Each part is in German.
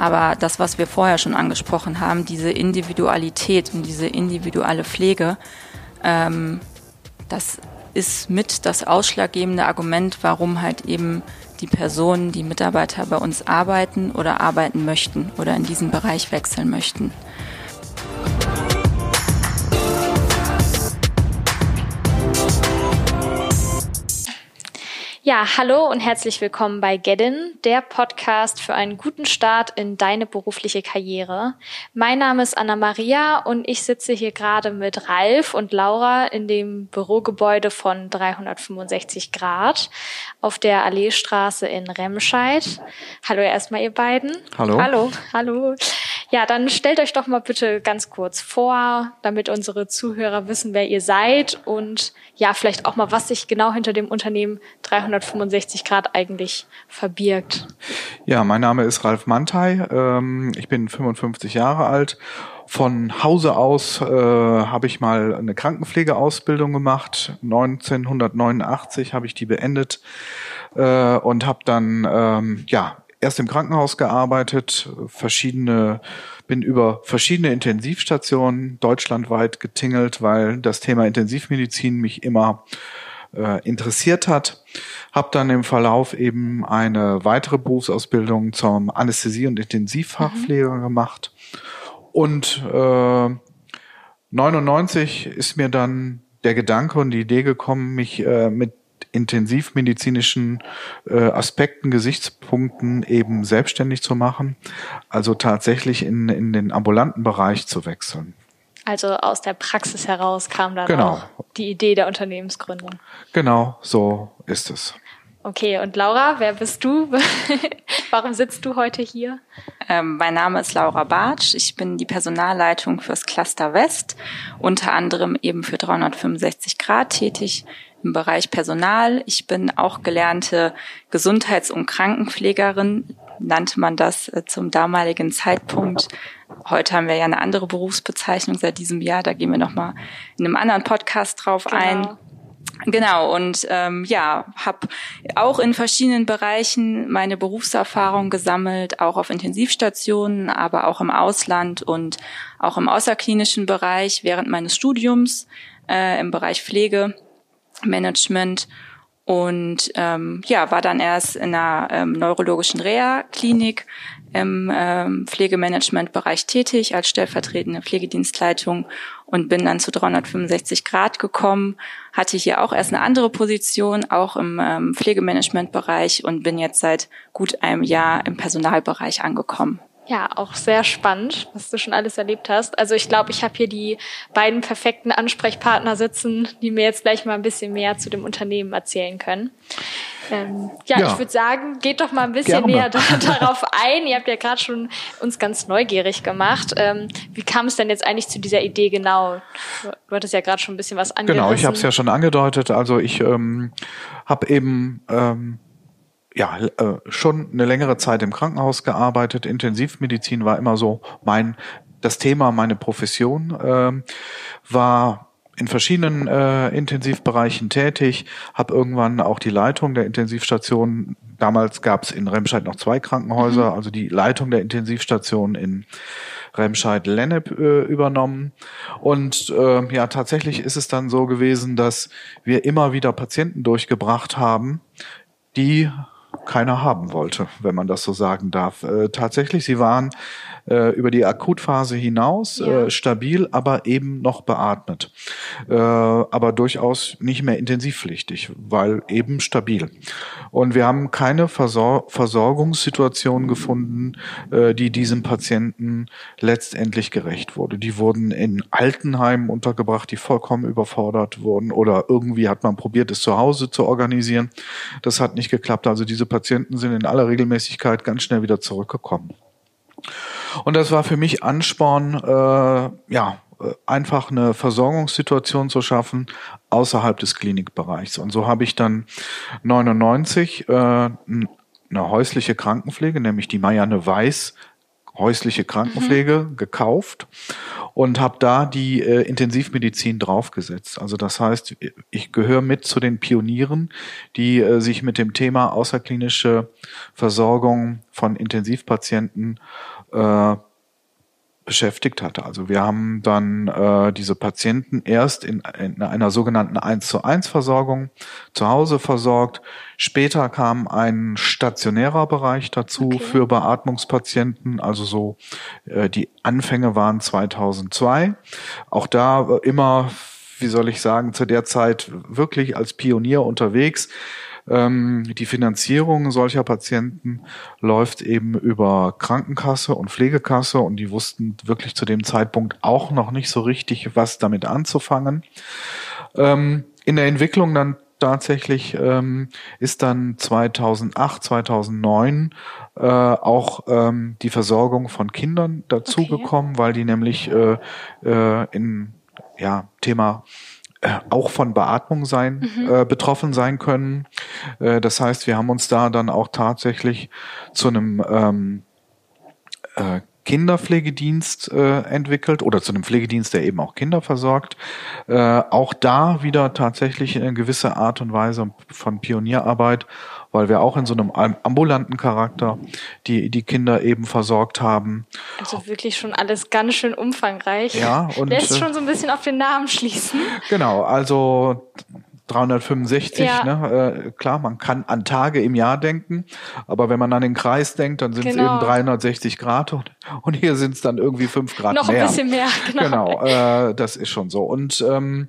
Aber das, was wir vorher schon angesprochen haben, diese Individualität und diese individuelle Pflege, ähm, das ist mit das ausschlaggebende Argument, warum halt eben die Personen, die Mitarbeiter bei uns arbeiten oder arbeiten möchten oder in diesen Bereich wechseln möchten. Ja, hallo und herzlich willkommen bei Gedin, der Podcast für einen guten Start in deine berufliche Karriere. Mein Name ist Anna Maria und ich sitze hier gerade mit Ralf und Laura in dem Bürogebäude von 365 Grad auf der Alleestraße in Remscheid. Hallo erstmal ihr beiden. Hallo. Hallo. Hallo. Ja, dann stellt euch doch mal bitte ganz kurz vor, damit unsere Zuhörer wissen, wer ihr seid und ja, vielleicht auch mal, was sich genau hinter dem Unternehmen 365 Grad eigentlich verbirgt. Ja, mein Name ist Ralf Mantei. Ähm, ich bin 55 Jahre alt. Von Hause aus äh, habe ich mal eine Krankenpflegeausbildung gemacht. 1989 habe ich die beendet äh, und habe dann ähm, ja erst im Krankenhaus gearbeitet, verschiedene bin über verschiedene Intensivstationen deutschlandweit getingelt, weil das Thema Intensivmedizin mich immer äh, interessiert hat. Habe dann im Verlauf eben eine weitere Berufsausbildung zum Anästhesie- und Intensivfachpfleger mhm. gemacht. Und äh, 99 ist mir dann der Gedanke und die Idee gekommen, mich äh, mit intensivmedizinischen äh, Aspekten, Gesichtspunkten eben selbstständig zu machen, also tatsächlich in, in den ambulanten Bereich zu wechseln. Also aus der Praxis heraus kam dann genau. auch die Idee der Unternehmensgründung. Genau, so ist es. Okay, und Laura, wer bist du? Warum sitzt du heute hier? Ähm, mein Name ist Laura Bartsch. Ich bin die Personalleitung fürs Cluster West, unter anderem eben für 365 Grad tätig im Bereich Personal. Ich bin auch gelernte Gesundheits- und Krankenpflegerin, nannte man das äh, zum damaligen Zeitpunkt. Heute haben wir ja eine andere Berufsbezeichnung seit diesem Jahr. Da gehen wir nochmal in einem anderen Podcast drauf genau. ein. Genau, und ähm, ja, habe auch in verschiedenen Bereichen meine Berufserfahrung gesammelt, auch auf Intensivstationen, aber auch im Ausland und auch im außerklinischen Bereich während meines Studiums äh, im Bereich Pflege Management und ähm, ja, war dann erst in einer ähm, neurologischen Reha-Klinik im ähm, Pflegemanagement-Bereich tätig als stellvertretende Pflegedienstleitung und bin dann zu 365 Grad gekommen, hatte hier auch erst eine andere Position, auch im ähm, Pflegemanagement-Bereich und bin jetzt seit gut einem Jahr im Personalbereich angekommen. Ja, auch sehr spannend, was du schon alles erlebt hast. Also ich glaube, ich habe hier die beiden perfekten Ansprechpartner sitzen, die mir jetzt gleich mal ein bisschen mehr zu dem Unternehmen erzählen können. Ähm, ja, ja, ich würde sagen, geht doch mal ein bisschen Gerne. näher da, darauf ein. Ihr habt ja gerade schon uns ganz neugierig gemacht. Ähm, wie kam es denn jetzt eigentlich zu dieser Idee genau? Du hattest ja gerade schon ein bisschen was angedeutet. Genau, ich habe es ja schon angedeutet. Also ich ähm, habe eben ähm, ja, äh, schon eine längere Zeit im Krankenhaus gearbeitet. Intensivmedizin war immer so mein, das Thema, meine Profession, äh, war in verschiedenen äh, Intensivbereichen tätig, habe irgendwann auch die Leitung der Intensivstation, damals gab es in Remscheid noch zwei Krankenhäuser, mhm. also die Leitung der Intensivstation in Remscheid-Lennep äh, übernommen. Und äh, ja, tatsächlich ist es dann so gewesen, dass wir immer wieder Patienten durchgebracht haben, die keiner haben wollte, wenn man das so sagen darf. Äh, tatsächlich, sie waren äh, über die Akutphase hinaus ja. äh, stabil, aber eben noch beatmet. Äh, aber durchaus nicht mehr intensivpflichtig, weil eben stabil. Und wir haben keine Versor Versorgungssituation gefunden, äh, die diesem Patienten letztendlich gerecht wurde. Die wurden in Altenheimen untergebracht, die vollkommen überfordert wurden oder irgendwie hat man probiert, es zu Hause zu organisieren. Das hat nicht geklappt. Also diese Patienten sind in aller Regelmäßigkeit ganz schnell wieder zurückgekommen. Und das war für mich Ansporn, äh, ja, einfach eine Versorgungssituation zu schaffen außerhalb des Klinikbereichs. Und so habe ich dann 99 äh, eine häusliche Krankenpflege, nämlich die Marianne Weiß häusliche Krankenpflege mhm. gekauft und habe da die äh, Intensivmedizin draufgesetzt. Also das heißt, ich gehöre mit zu den Pionieren, die äh, sich mit dem Thema außerklinische Versorgung von Intensivpatienten äh, beschäftigt hatte. Also wir haben dann äh, diese Patienten erst in, in einer sogenannten 1 zu 1 Versorgung zu Hause versorgt. Später kam ein stationärer Bereich dazu okay. für Beatmungspatienten. Also so äh, die Anfänge waren 2002. Auch da immer, wie soll ich sagen, zu der Zeit wirklich als Pionier unterwegs die Finanzierung solcher Patienten läuft eben über Krankenkasse und Pflegekasse und die wussten wirklich zu dem Zeitpunkt auch noch nicht so richtig, was damit anzufangen. Ähm, in der Entwicklung dann tatsächlich ähm, ist dann 2008, 2009 äh, auch ähm, die Versorgung von Kindern dazugekommen, okay. weil die nämlich äh, äh, in ja Thema auch von Beatmung sein, mhm. äh, betroffen sein können. Äh, das heißt, wir haben uns da dann auch tatsächlich zu einem ähm, äh, Kinderpflegedienst äh, entwickelt oder zu einem Pflegedienst, der eben auch Kinder versorgt. Äh, auch da wieder tatsächlich in gewisser Art und Weise von Pionierarbeit weil wir auch in so einem ambulanten Charakter die, die Kinder eben versorgt haben. Also wirklich schon alles ganz schön umfangreich. Ja, und lässt äh, schon so ein bisschen auf den Namen schließen. Genau, also 365, ja. ne? Äh, klar, man kann an Tage im Jahr denken, aber wenn man an den Kreis denkt, dann sind es genau. eben 360 Grad und, und hier sind es dann irgendwie fünf Grad Noch mehr. Noch ein bisschen mehr, genau. Genau, äh, das ist schon so. Und ähm,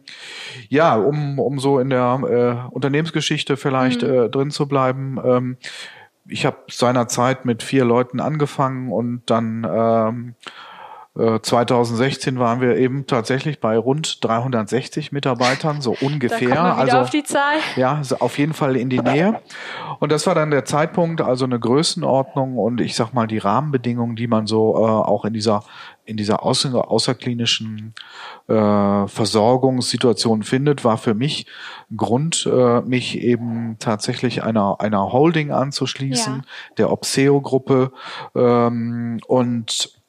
ja, um, um so in der äh, Unternehmensgeschichte vielleicht mhm. äh, drin zu bleiben, ähm, ich habe seinerzeit mit vier Leuten angefangen und dann ähm, 2016 äh, waren wir eben tatsächlich bei rund 360 Mitarbeitern, so ungefähr. Also auf die Zahl. Ja, auf jeden Fall in die Nähe. Und das war dann der Zeitpunkt, also eine Größenordnung und ich sag mal die Rahmenbedingungen, die man so äh, auch in dieser in dieser außer, außerklinischen äh, Versorgungssituation findet, war für mich Grund, äh, mich eben tatsächlich einer einer Holding anzuschließen, ja. der Obseo-Gruppe ähm, und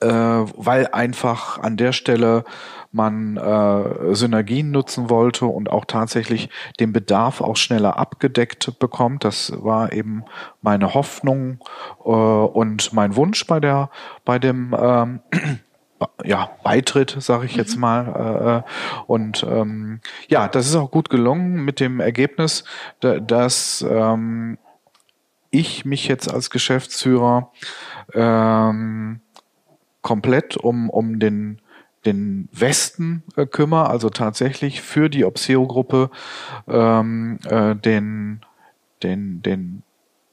äh, weil einfach an der Stelle man äh, Synergien nutzen wollte und auch tatsächlich den Bedarf auch schneller abgedeckt bekommt. Das war eben meine Hoffnung äh, und mein Wunsch bei der bei dem ähm, ja, Beitritt, sage ich jetzt mhm. mal. Äh, und ähm, ja, das ist auch gut gelungen mit dem Ergebnis, dass ähm, ich mich jetzt als Geschäftsführer ähm, komplett um, um den, den Westen äh, kümmere, also tatsächlich für die Obseo-Gruppe ähm, äh, den, den, den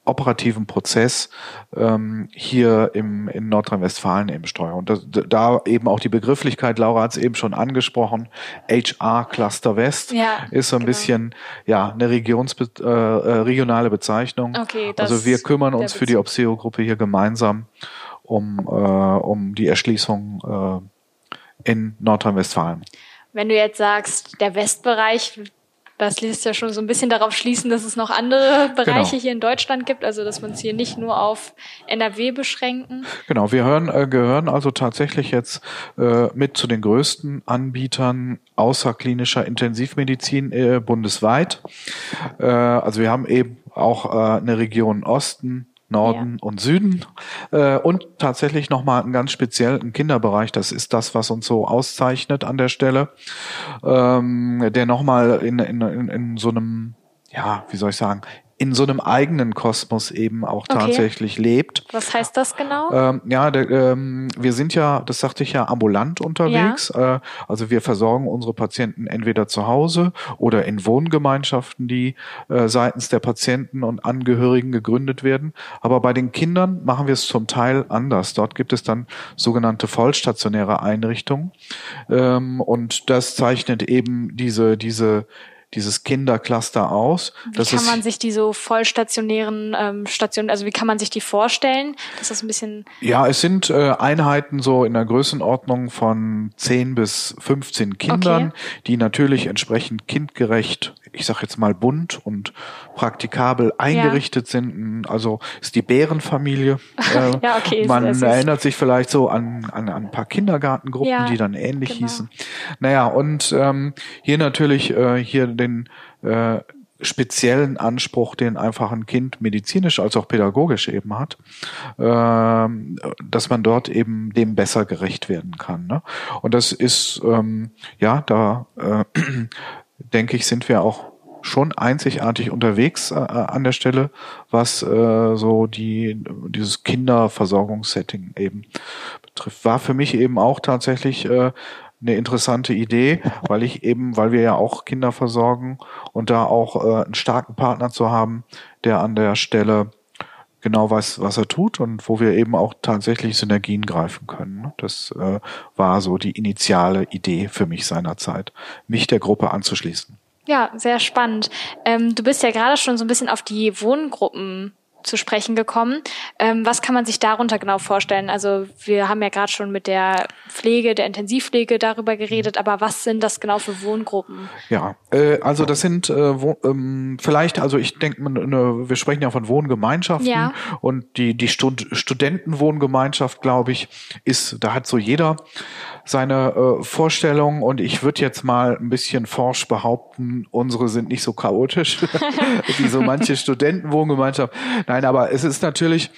operativen Prozess ähm, hier im, in Nordrhein-Westfalen eben steuere. Und das, da eben auch die Begrifflichkeit, Laura hat es eben schon angesprochen, HR Cluster West ja, ist so ein genau. bisschen ja eine Regions, äh, äh, regionale Bezeichnung. Okay, also wir kümmern uns für die Obseo-Gruppe hier gemeinsam um, äh, um die Erschließung äh, in Nordrhein-Westfalen. Wenn du jetzt sagst, der Westbereich, das lässt ja schon so ein bisschen darauf schließen, dass es noch andere Bereiche genau. hier in Deutschland gibt, also dass wir uns hier nicht nur auf NRW beschränken. Genau, wir hören, äh, gehören also tatsächlich jetzt äh, mit zu den größten Anbietern außerklinischer Intensivmedizin äh, bundesweit. Äh, also wir haben eben auch äh, eine Region Osten, Norden ja. und Süden äh, und tatsächlich nochmal einen ganz speziellen Kinderbereich. Das ist das, was uns so auszeichnet an der Stelle, ähm, der nochmal in, in, in, in so einem ja, wie soll ich sagen, in so einem eigenen Kosmos eben auch okay. tatsächlich lebt. Was heißt das genau? Ähm, ja, der, ähm, wir sind ja, das sagte ich ja, ambulant unterwegs. Ja. Äh, also wir versorgen unsere Patienten entweder zu Hause oder in Wohngemeinschaften, die äh, seitens der Patienten und Angehörigen gegründet werden. Aber bei den Kindern machen wir es zum Teil anders. Dort gibt es dann sogenannte vollstationäre Einrichtungen. Ähm, und das zeichnet eben diese, diese dieses Kindercluster aus. Wie das kann man sich die so vollstationären ähm, Stationen, also wie kann man sich die vorstellen? Das ist ein bisschen. Ja, es sind äh, Einheiten so in der Größenordnung von 10 bis 15 Kindern, okay. die natürlich entsprechend kindgerecht, ich sag jetzt mal bunt und praktikabel eingerichtet ja. sind. Also ist die Bärenfamilie. Äh, ja, okay. Man erinnert sich vielleicht so an, an, an ein paar Kindergartengruppen, ja, die dann ähnlich genau. hießen. Naja, und ähm, hier natürlich äh, hier den äh, speziellen Anspruch, den einfach ein Kind medizinisch als auch pädagogisch eben hat, äh, dass man dort eben dem besser gerecht werden kann. Ne? Und das ist, ähm, ja, da äh, denke ich, sind wir auch schon einzigartig unterwegs äh, an der Stelle, was äh, so die dieses Kinderversorgungssetting eben betrifft. War für mich eben auch tatsächlich äh, eine interessante Idee, weil ich eben, weil wir ja auch Kinder versorgen und da auch äh, einen starken Partner zu haben, der an der Stelle genau weiß, was er tut und wo wir eben auch tatsächlich Synergien greifen können. Ne? Das äh, war so die initiale Idee für mich seinerzeit, mich der Gruppe anzuschließen. Ja, sehr spannend. Ähm, du bist ja gerade schon so ein bisschen auf die Wohngruppen zu sprechen gekommen. Ähm, was kann man sich darunter genau vorstellen? Also wir haben ja gerade schon mit der Pflege, der Intensivpflege darüber geredet, aber was sind das genau für Wohngruppen? Ja, äh, also das sind äh, wo, ähm, vielleicht, also ich denke, ne, wir sprechen ja von Wohngemeinschaften ja. und die die Stud Studentenwohngemeinschaft, glaube ich, ist, da hat so jeder seine äh, Vorstellung und ich würde jetzt mal ein bisschen forsch behaupten, unsere sind nicht so chaotisch wie so manche Studentenwohngemeinschaft. Nein, aber es ist natürlich,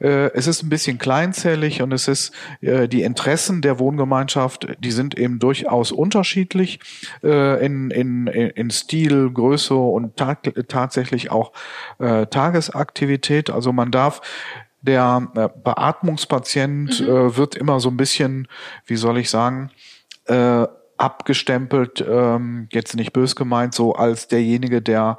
äh, es ist ein bisschen kleinzählig und es ist äh, die Interessen der Wohngemeinschaft, die sind eben durchaus unterschiedlich äh, in, in, in Stil, Größe und ta tatsächlich auch äh, Tagesaktivität. Also man darf der äh, Beatmungspatient mhm. äh, wird immer so ein bisschen, wie soll ich sagen, äh, abgestempelt, ähm, jetzt nicht bös gemeint, so als derjenige, der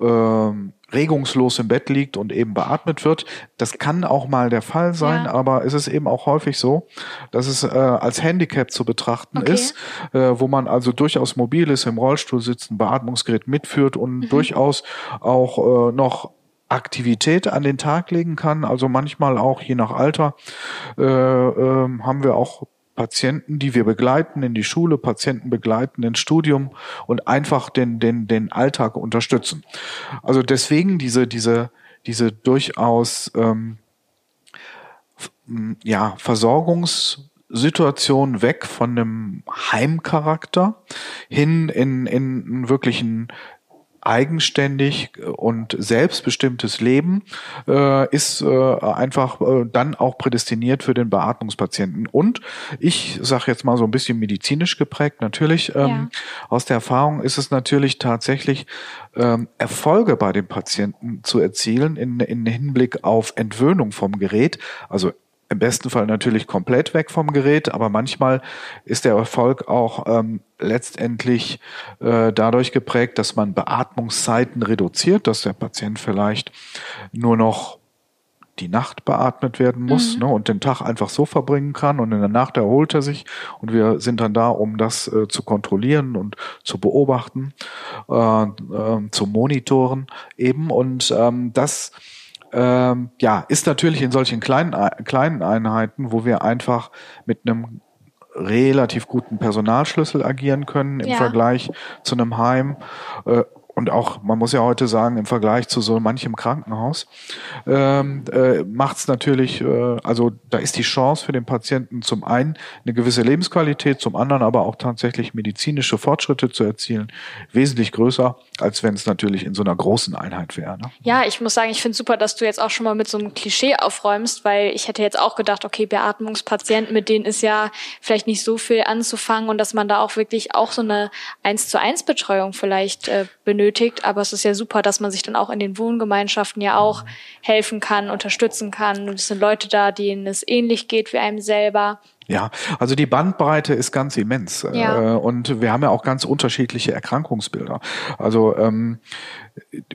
ähm, regungslos im Bett liegt und eben beatmet wird. Das kann auch mal der Fall sein, ja. aber es ist eben auch häufig so, dass es äh, als Handicap zu betrachten okay. ist, äh, wo man also durchaus mobil ist, im Rollstuhl sitzt, ein Beatmungsgerät mitführt und mhm. durchaus auch äh, noch Aktivität an den Tag legen kann. Also manchmal auch je nach Alter äh, äh, haben wir auch Patienten, die wir begleiten in die Schule, Patienten begleiten ins Studium und einfach den, den, den Alltag unterstützen. Also deswegen diese, diese, diese durchaus ähm, ja, Versorgungssituation weg von einem Heimcharakter hin in, in einen wirklichen eigenständig und selbstbestimmtes Leben äh, ist äh, einfach äh, dann auch prädestiniert für den Beatmungspatienten. Und ich sage jetzt mal so ein bisschen medizinisch geprägt, natürlich ähm, ja. aus der Erfahrung ist es natürlich tatsächlich ähm, Erfolge bei den Patienten zu erzielen in, in Hinblick auf Entwöhnung vom Gerät, also im besten Fall natürlich komplett weg vom Gerät, aber manchmal ist der Erfolg auch ähm, letztendlich äh, dadurch geprägt, dass man Beatmungszeiten reduziert, dass der Patient vielleicht nur noch die Nacht beatmet werden muss mhm. ne, und den Tag einfach so verbringen kann und in der Nacht erholt er sich und wir sind dann da, um das äh, zu kontrollieren und zu beobachten, äh, äh, zu monitoren eben und ähm, das ähm, ja, ist natürlich in solchen kleinen, kleinen Einheiten, wo wir einfach mit einem relativ guten Personalschlüssel agieren können im ja. Vergleich zu einem Heim. Äh, und auch, man muss ja heute sagen, im Vergleich zu so manchem Krankenhaus, ähm, äh, macht es natürlich, äh, also da ist die Chance für den Patienten zum einen eine gewisse Lebensqualität, zum anderen aber auch tatsächlich medizinische Fortschritte zu erzielen, wesentlich größer, als wenn es natürlich in so einer großen Einheit wäre. Ne? Ja, ich muss sagen, ich finde super, dass du jetzt auch schon mal mit so einem Klischee aufräumst, weil ich hätte jetzt auch gedacht, okay, Beatmungspatienten, mit denen ist ja vielleicht nicht so viel anzufangen und dass man da auch wirklich auch so eine eins zu eins Betreuung vielleicht äh, benötigt benötigt. Aber es ist ja super, dass man sich dann auch in den Wohngemeinschaften ja auch helfen kann, unterstützen kann. Und es sind Leute da, denen es ähnlich geht wie einem selber. Ja, also die Bandbreite ist ganz immens. Ja. Äh, und wir haben ja auch ganz unterschiedliche Erkrankungsbilder. Also ähm,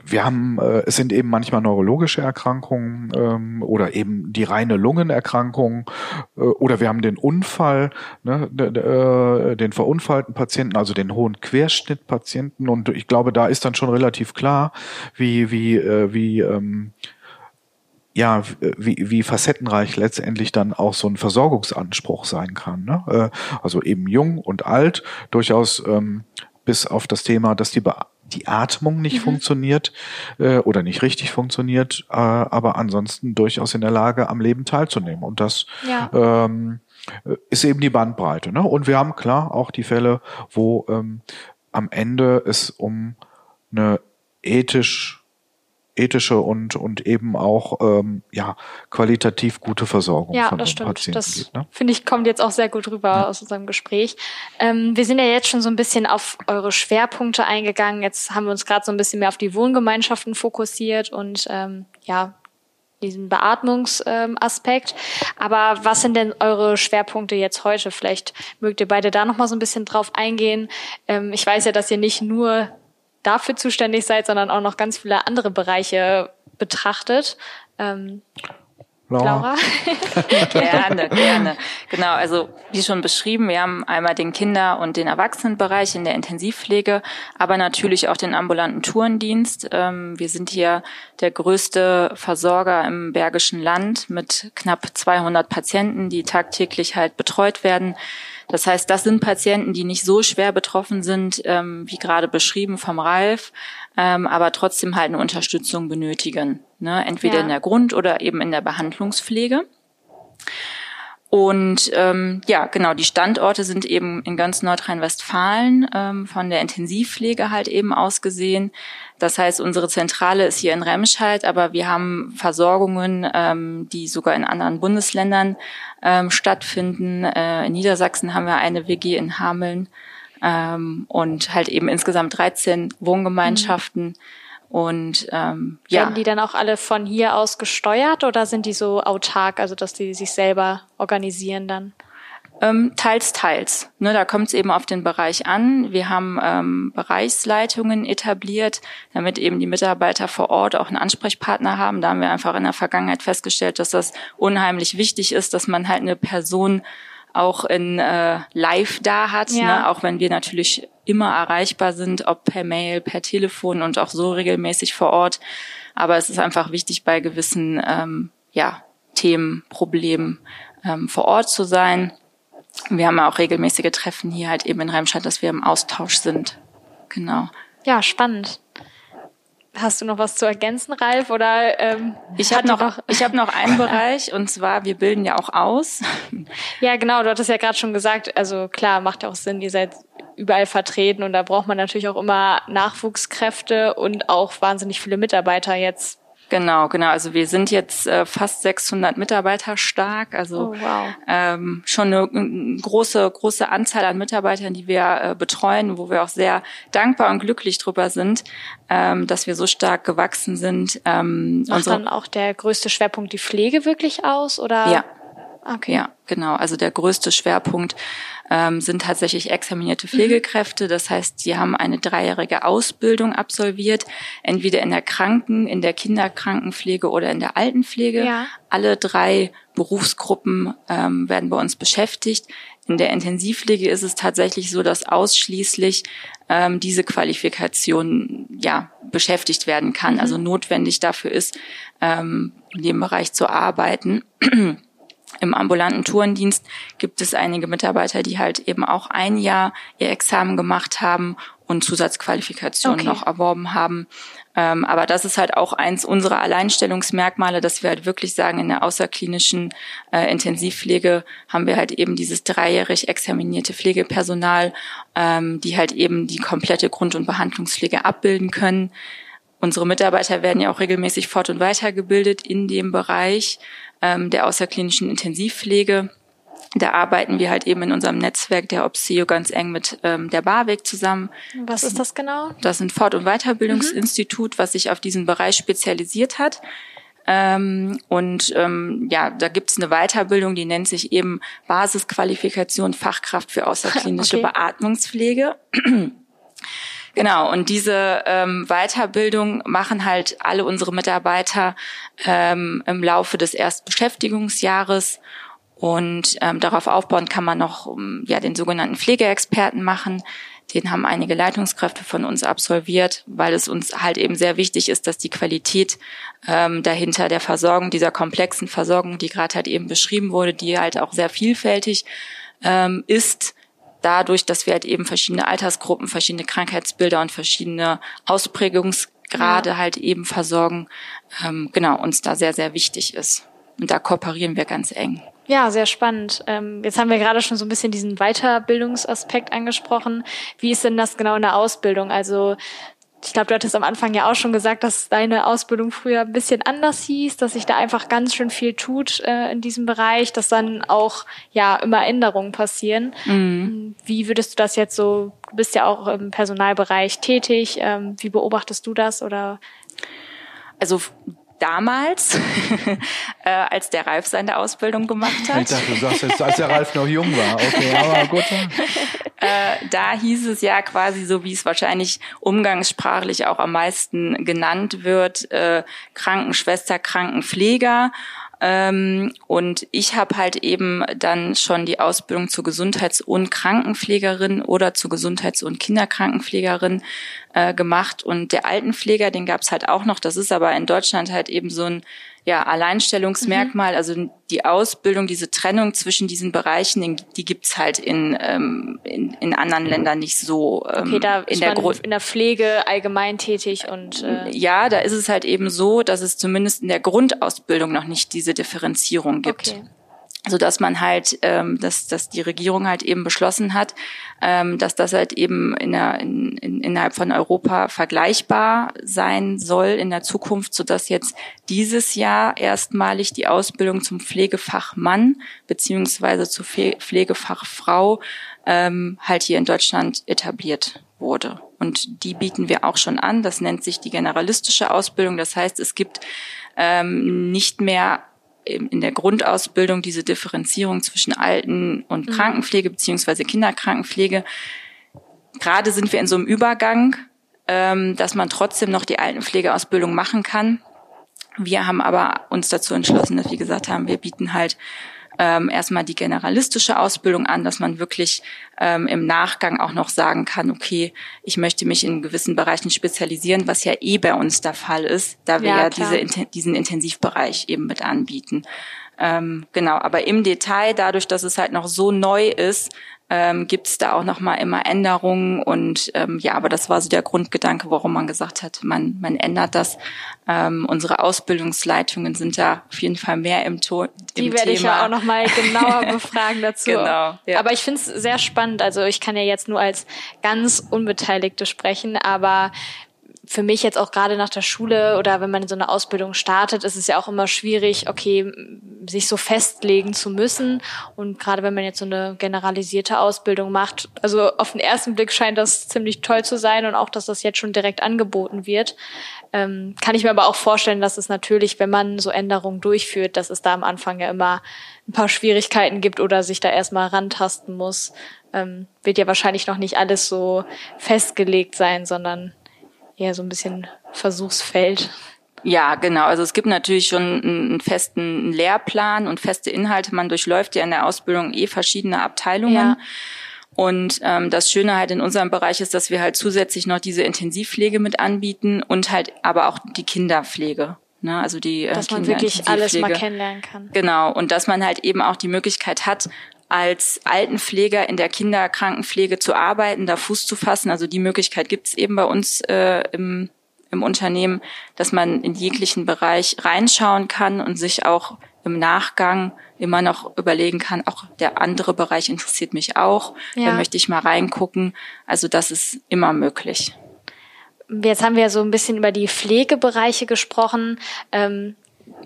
wir haben, äh, es sind eben manchmal neurologische Erkrankungen ähm, oder eben die reine Lungenerkrankung äh, oder wir haben den Unfall, ne, äh, den verunfallten Patienten, also den hohen Querschnittpatienten und ich glaube, da ist dann schon relativ klar, wie wie äh, wie ähm, ja, wie, wie facettenreich letztendlich dann auch so ein Versorgungsanspruch sein kann. Ne? Äh, also eben jung und alt, durchaus ähm, bis auf das Thema, dass die Be die Atmung nicht mhm. funktioniert äh, oder nicht richtig funktioniert, äh, aber ansonsten durchaus in der Lage, am Leben teilzunehmen. Und das ja. ähm, ist eben die Bandbreite. Ne? Und wir haben klar auch die Fälle, wo ähm, am Ende es um eine ethisch ethische und und eben auch ähm, ja qualitativ gute Versorgung ja, von das stimmt. Patienten das geht. Ne? Finde ich kommt jetzt auch sehr gut rüber ja. aus unserem Gespräch. Ähm, wir sind ja jetzt schon so ein bisschen auf eure Schwerpunkte eingegangen. Jetzt haben wir uns gerade so ein bisschen mehr auf die Wohngemeinschaften fokussiert und ähm, ja diesen Beatmungsaspekt. Ähm, Aber was sind denn eure Schwerpunkte jetzt heute? Vielleicht mögt ihr beide da noch mal so ein bisschen drauf eingehen. Ähm, ich weiß ja, dass ihr nicht nur dafür zuständig seid, sondern auch noch ganz viele andere Bereiche betrachtet. Ähm, Laura? gerne, gerne. Genau, also wie schon beschrieben, wir haben einmal den Kinder- und den Erwachsenenbereich in der Intensivpflege, aber natürlich auch den ambulanten Tourendienst. Ähm, wir sind hier der größte Versorger im Bergischen Land mit knapp 200 Patienten, die tagtäglich halt betreut werden. Das heißt, das sind Patienten, die nicht so schwer betroffen sind, ähm, wie gerade beschrieben vom Ralf, ähm, aber trotzdem halt eine Unterstützung benötigen. Ne? Entweder ja. in der Grund- oder eben in der Behandlungspflege. Und ähm, ja, genau, die Standorte sind eben in ganz Nordrhein-Westfalen ähm, von der Intensivpflege halt eben ausgesehen. Das heißt, unsere Zentrale ist hier in Remscheid, aber wir haben Versorgungen, ähm, die sogar in anderen Bundesländern ähm, stattfinden. Äh, in Niedersachsen haben wir eine WG in Hameln ähm, und halt eben insgesamt 13 Wohngemeinschaften. Mhm und ähm, ja. Werden die dann auch alle von hier aus gesteuert oder sind die so autark, also dass die sich selber organisieren dann? Ähm, teils, teils. Ne, da kommt es eben auf den Bereich an. Wir haben ähm, Bereichsleitungen etabliert, damit eben die Mitarbeiter vor Ort auch einen Ansprechpartner haben. Da haben wir einfach in der Vergangenheit festgestellt, dass das unheimlich wichtig ist, dass man halt eine Person auch in äh, Live da hat, ja. ne? auch wenn wir natürlich immer erreichbar sind, ob per Mail, per Telefon und auch so regelmäßig vor Ort. Aber es ist einfach wichtig, bei gewissen ähm, ja, Themen, Problemen ähm, vor Ort zu sein. Wir haben ja auch regelmäßige Treffen hier halt eben in Remscheid, dass wir im Austausch sind. Genau. Ja, spannend. Hast du noch was zu ergänzen, Ralf? Oder ähm, ich habe noch, noch ich habe noch einen Bereich und zwar wir bilden ja auch aus. Ja, genau. Du hattest ja gerade schon gesagt. Also klar, macht ja auch Sinn. Ihr seid überall vertreten und da braucht man natürlich auch immer Nachwuchskräfte und auch wahnsinnig viele Mitarbeiter jetzt Genau, genau. Also wir sind jetzt äh, fast 600 Mitarbeiter stark, also oh, wow. ähm, schon eine, eine große große Anzahl an Mitarbeitern, die wir äh, betreuen, wo wir auch sehr dankbar und glücklich drüber sind, ähm, dass wir so stark gewachsen sind. Ähm, Macht dann auch der größte Schwerpunkt die Pflege wirklich aus, oder? Ja, Okay. Ja, genau. Also der größte Schwerpunkt ähm, sind tatsächlich examinierte Pflegekräfte. Das heißt, sie haben eine dreijährige Ausbildung absolviert, entweder in der Kranken-, in der Kinderkrankenpflege oder in der Altenpflege. Ja. Alle drei Berufsgruppen ähm, werden bei uns beschäftigt. In der Intensivpflege ist es tatsächlich so, dass ausschließlich ähm, diese Qualifikation ja beschäftigt werden kann, mhm. also notwendig dafür ist, ähm, in dem Bereich zu arbeiten. Im ambulanten Tourendienst gibt es einige Mitarbeiter, die halt eben auch ein Jahr ihr Examen gemacht haben und Zusatzqualifikationen okay. noch erworben haben. Ähm, aber das ist halt auch eins unserer Alleinstellungsmerkmale, dass wir halt wirklich sagen, in der außerklinischen äh, Intensivpflege haben wir halt eben dieses dreijährig examinierte Pflegepersonal, ähm, die halt eben die komplette Grund- und Behandlungspflege abbilden können. Unsere Mitarbeiter werden ja auch regelmäßig fort- und weitergebildet in dem Bereich ähm, der außerklinischen Intensivpflege. Da arbeiten wir halt eben in unserem Netzwerk der OPSEO ganz eng mit ähm, der BAWEG zusammen. Was ist das genau? Das ist ein Fort- und Weiterbildungsinstitut, mhm. was sich auf diesen Bereich spezialisiert hat. Ähm, und ähm, ja, da gibt's eine Weiterbildung, die nennt sich eben Basisqualifikation Fachkraft für außerklinische okay. Beatmungspflege. Genau, und diese ähm, Weiterbildung machen halt alle unsere Mitarbeiter ähm, im Laufe des ersten Beschäftigungsjahres. Und ähm, darauf aufbauen kann man noch um, ja den sogenannten Pflegeexperten machen. Den haben einige Leitungskräfte von uns absolviert, weil es uns halt eben sehr wichtig ist, dass die Qualität ähm, dahinter der Versorgung, dieser komplexen Versorgung, die gerade halt eben beschrieben wurde, die halt auch sehr vielfältig ähm, ist, dadurch, dass wir halt eben verschiedene Altersgruppen, verschiedene Krankheitsbilder und verschiedene Ausprägungsgrade ja. halt eben versorgen, ähm, genau, uns da sehr, sehr wichtig ist. Und da kooperieren wir ganz eng. Ja, sehr spannend. Ähm, jetzt haben wir gerade schon so ein bisschen diesen Weiterbildungsaspekt angesprochen. Wie ist denn das genau in der Ausbildung? Also ich glaube, du hattest am Anfang ja auch schon gesagt, dass deine Ausbildung früher ein bisschen anders hieß, dass sich da einfach ganz schön viel tut äh, in diesem Bereich, dass dann auch ja immer Änderungen passieren. Mhm. Wie würdest du das jetzt so? Du bist ja auch im Personalbereich tätig. Ähm, wie beobachtest du das oder? Also damals, äh, als der Ralf seine Ausbildung gemacht hat. Ich dachte, du sagst jetzt, als der Ralf noch jung war. Okay, aber gut. äh, da hieß es ja quasi so, wie es wahrscheinlich umgangssprachlich auch am meisten genannt wird, äh, Krankenschwester, Krankenpfleger. Ähm, und ich habe halt eben dann schon die Ausbildung zur Gesundheits- und Krankenpflegerin oder zur Gesundheits- und Kinderkrankenpflegerin äh, gemacht. Und der Altenpfleger, den gab es halt auch noch. Das ist aber in Deutschland halt eben so ein ja, Alleinstellungsmerkmal. Mhm. Also die Ausbildung, diese Trennung zwischen diesen Bereichen, die gibt's halt in, ähm, in, in anderen Ländern nicht so. Ähm, okay, da in der in der Pflege allgemein tätig und äh ja, da ist es halt eben so, dass es zumindest in der Grundausbildung noch nicht diese Differenzierung gibt. Okay so dass man halt, ähm, dass, dass die Regierung halt eben beschlossen hat, ähm, dass das halt eben in der, in, in, innerhalb von Europa vergleichbar sein soll in der Zukunft, so dass jetzt dieses Jahr erstmalig die Ausbildung zum Pflegefachmann beziehungsweise zur Pflegefachfrau ähm, halt hier in Deutschland etabliert wurde. Und die bieten wir auch schon an. Das nennt sich die generalistische Ausbildung. Das heißt, es gibt ähm, nicht mehr in der Grundausbildung diese Differenzierung zwischen Alten- und mhm. Krankenpflege beziehungsweise Kinderkrankenpflege. Gerade sind wir in so einem Übergang, ähm, dass man trotzdem noch die Altenpflegeausbildung machen kann. Wir haben aber uns dazu entschlossen, dass wir gesagt haben, wir bieten halt ähm, erstmal die generalistische Ausbildung an, dass man wirklich ähm, im Nachgang auch noch sagen kann, okay, ich möchte mich in gewissen Bereichen spezialisieren, was ja eh bei uns der Fall ist, da wir ja, ja diese, diesen Intensivbereich eben mit anbieten. Ähm, genau, aber im Detail, dadurch, dass es halt noch so neu ist, ähm, gibt es da auch noch mal immer Änderungen und ähm, ja, aber das war so der Grundgedanke, warum man gesagt hat, man man ändert das. Ähm, unsere Ausbildungsleitungen sind da auf jeden Fall mehr im, to im Die werde ich ja auch noch mal genauer befragen dazu. genau. Ja. Aber ich finde es sehr spannend. Also ich kann ja jetzt nur als ganz Unbeteiligte sprechen, aber für mich jetzt auch gerade nach der Schule oder wenn man so eine Ausbildung startet, ist es ja auch immer schwierig, okay, sich so festlegen zu müssen. Und gerade wenn man jetzt so eine generalisierte Ausbildung macht, also auf den ersten Blick scheint das ziemlich toll zu sein und auch, dass das jetzt schon direkt angeboten wird. Ähm, kann ich mir aber auch vorstellen, dass es natürlich, wenn man so Änderungen durchführt, dass es da am Anfang ja immer ein paar Schwierigkeiten gibt oder sich da erstmal rantasten muss. Ähm, wird ja wahrscheinlich noch nicht alles so festgelegt sein, sondern eher so ein bisschen Versuchsfeld. Ja, genau. Also es gibt natürlich schon einen festen Lehrplan und feste Inhalte. Man durchläuft ja in der Ausbildung eh verschiedene Abteilungen. Ja. Und ähm, das Schöne halt in unserem Bereich ist, dass wir halt zusätzlich noch diese Intensivpflege mit anbieten und halt aber auch die Kinderpflege. Ne? Also die äh, dass man wirklich alles mal kennenlernen kann. Genau. Und dass man halt eben auch die Möglichkeit hat, als Altenpfleger in der Kinderkrankenpflege zu arbeiten, da Fuß zu fassen. Also die Möglichkeit gibt es eben bei uns äh, im, im Unternehmen, dass man in jeglichen Bereich reinschauen kann und sich auch im Nachgang immer noch überlegen kann, auch der andere Bereich interessiert mich auch, ja. da möchte ich mal reingucken. Also das ist immer möglich. Jetzt haben wir so ein bisschen über die Pflegebereiche gesprochen. Ähm,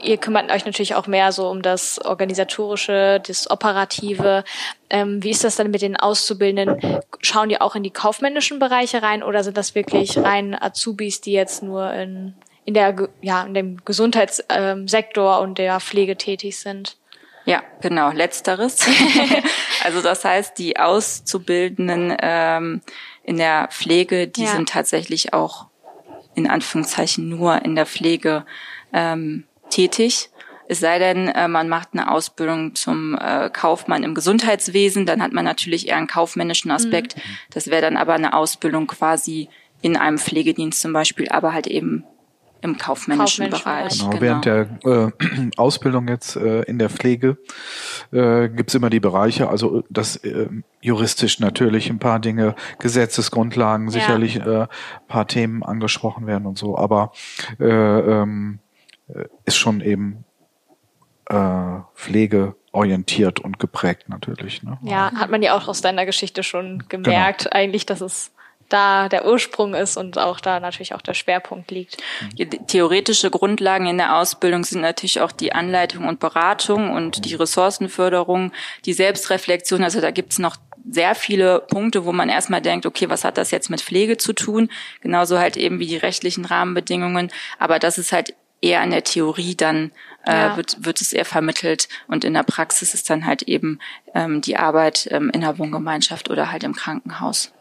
ihr kümmert euch natürlich auch mehr so um das Organisatorische, das Operative. Ähm, wie ist das dann mit den Auszubildenden? Schauen die auch in die kaufmännischen Bereiche rein oder sind das wirklich rein Azubis, die jetzt nur in in der ja in dem Gesundheitssektor und der Pflege tätig sind. Ja, genau, letzteres. also das heißt, die Auszubildenden ähm, in der Pflege, die ja. sind tatsächlich auch in Anführungszeichen nur in der Pflege ähm, tätig. Es sei denn, äh, man macht eine Ausbildung zum äh, Kaufmann im Gesundheitswesen, dann hat man natürlich eher einen kaufmännischen Aspekt. Mhm. Das wäre dann aber eine Ausbildung quasi in einem Pflegedienst zum Beispiel, aber halt eben im kaufmännischen, kaufmännischen Bereich. Genau, genau. Während der äh, Ausbildung jetzt äh, in der Pflege äh, gibt immer die Bereiche, also das äh, juristisch natürlich ein paar Dinge, Gesetzesgrundlagen, ja. sicherlich äh, paar Themen angesprochen werden und so, aber äh, ähm, ist schon eben äh, Pflege orientiert und geprägt natürlich. Ne? Ja, hat man ja auch aus deiner Geschichte schon gemerkt, genau. eigentlich, dass es da der Ursprung ist und auch da natürlich auch der Schwerpunkt liegt. Die theoretische Grundlagen in der Ausbildung sind natürlich auch die Anleitung und Beratung und die Ressourcenförderung, die Selbstreflexion. Also da gibt's noch sehr viele Punkte, wo man erstmal denkt, okay, was hat das jetzt mit Pflege zu tun? Genauso halt eben wie die rechtlichen Rahmenbedingungen. Aber das ist halt eher in der Theorie dann äh, ja. wird, wird es eher vermittelt und in der Praxis ist dann halt eben ähm, die Arbeit ähm, in der Wohngemeinschaft oder halt im Krankenhaus.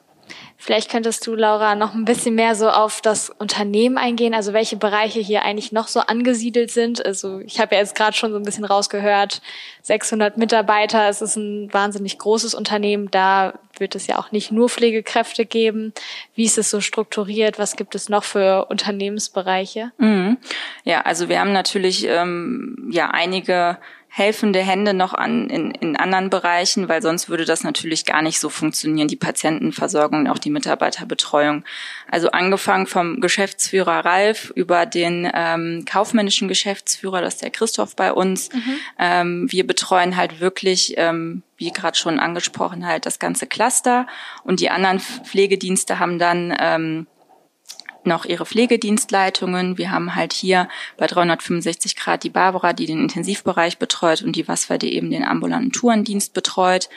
Vielleicht könntest du, Laura, noch ein bisschen mehr so auf das Unternehmen eingehen, also welche Bereiche hier eigentlich noch so angesiedelt sind. Also ich habe ja jetzt gerade schon so ein bisschen rausgehört, 600 Mitarbeiter, es ist ein wahnsinnig großes Unternehmen, da wird es ja auch nicht nur Pflegekräfte geben. Wie ist es so strukturiert? Was gibt es noch für Unternehmensbereiche? Mhm. Ja, also wir haben natürlich ähm, ja einige helfende Hände noch an in, in anderen Bereichen, weil sonst würde das natürlich gar nicht so funktionieren, die Patientenversorgung und auch die Mitarbeiterbetreuung. Also angefangen vom Geschäftsführer Ralf über den ähm, kaufmännischen Geschäftsführer, das ist der Christoph bei uns. Mhm. Ähm, wir betreuen halt wirklich, ähm, wie gerade schon angesprochen, halt das ganze Cluster und die anderen Pflegedienste haben dann ähm, noch ihre Pflegedienstleitungen. Wir haben halt hier bei 365 Grad die Barbara, die den Intensivbereich betreut und die Wasfer, die eben den ambulanten Tourendienst betreut.